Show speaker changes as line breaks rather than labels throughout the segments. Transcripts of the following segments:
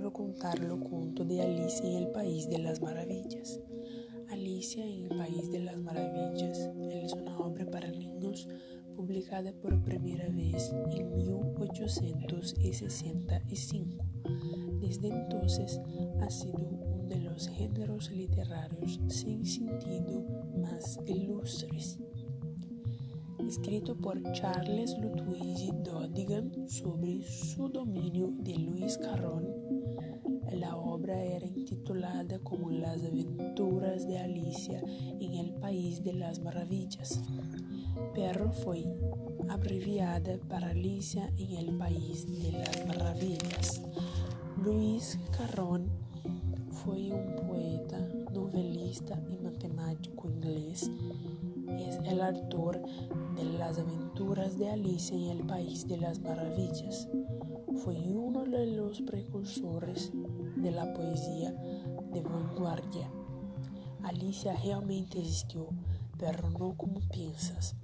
Quiero contarlo junto de Alicia en el País de las Maravillas. Alicia en el País de las Maravillas es una obra para niños publicada por primera vez en 1865. Desde entonces ha sido uno de los géneros literarios sin sentido más ilustres. Escrito por Charles Ludwig Dodigan sobre su dominio de Luis era intitulada como Las aventuras de Alicia en el País de las Maravillas, pero fue abreviada para Alicia en el País de las Maravillas. Luis Carrón fue un poeta, novelista y matemático inglés. Es el autor de Las aventuras de Alicia en el País de las Maravillas. Fue uno de los precursores de la poesía de vanguardia. Alicia realmente existió, pero no como piensas.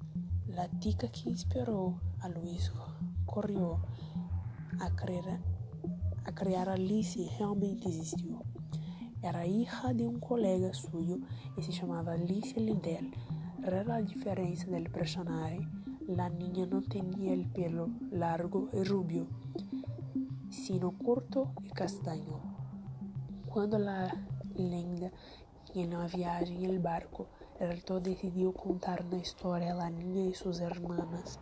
La tica que inspiró a Luis corrió a crear, a crear Alicia realmente existió. Era hija de un colega suyo y se llamaba Alicia Lindell. Rara la diferencia del personaje, la niña no tenía el pelo largo y rubio, sino corto y castaño. Cuando la lenda en la viaje en el barco, el rector decidió contar una historia a niña y sus hermanas,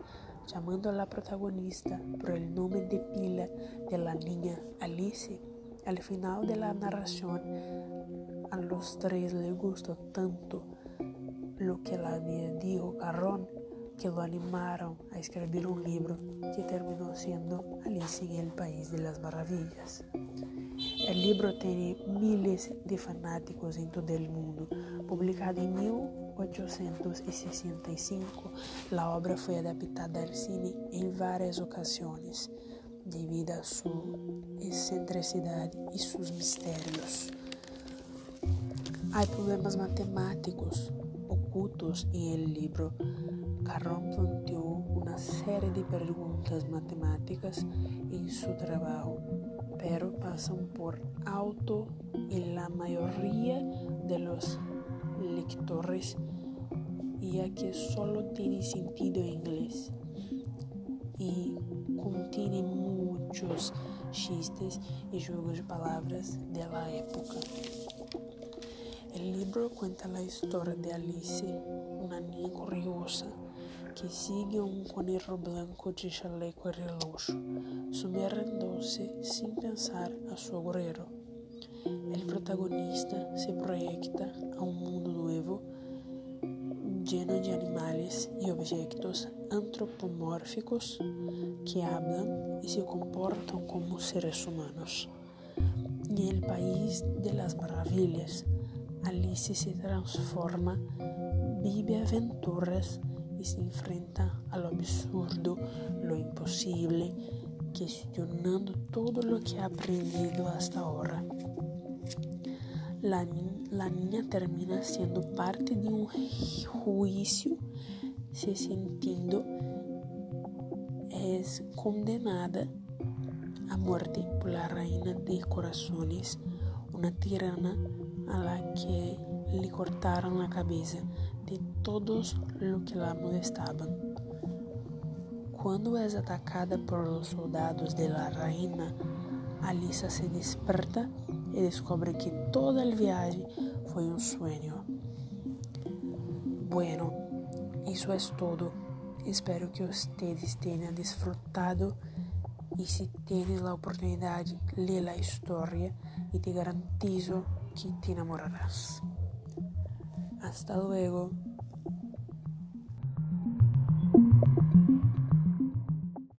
llamando a protagonista por el nombre de pila de la niña Alice. Al final de la narración, a los tres les gustó tanto lo que la había dijo Carrón que lo animaron a escribir un libro que terminó siendo Alice en el País de las Maravillas. El libro tiene miles de fanáticos en todo el mundo. Publicado en 1865, la obra fue adaptada al cine en varias ocasiones debido a su excentricidad y sus misterios. Hay problemas matemáticos ocultos en el libro. Carrón planteó una serie de preguntas matemáticas en su trabajo pero pasan por alto en la mayoría de los lectores ya que solo tiene sentido en inglés y contiene muchos chistes y juegos de palabras de la época. El libro cuenta la historia de Alice, una niña curiosa que sigue un conejo blanco de chaleco sumergiéndose sin pensar a su agujero. El protagonista se proyecta a un mundo nuevo lleno de animales y objetos antropomórficos que hablan y se comportan como seres humanos. En el país de las maravillas, Alice se transforma, vive aventuras se enfrenta a lo absurdo, lo imposible, cuestionando todo lo que ha aprendido hasta ahora. La, la niña termina siendo parte de un juicio, se sintiendo es condenada a muerte por la reina de corazones, una tirana a la que le cortaron la cabeza de todos los que la molestaban. Cuando es atacada por los soldados de la reina, Alisa se desperta y descubre que todo el viaje fue un sueño. Bueno, eso es todo. Espero que ustedes tenham disfrutado y si tienes la oportunidad, lee la historia y te garantizo que te enamorarás. Hasta luego.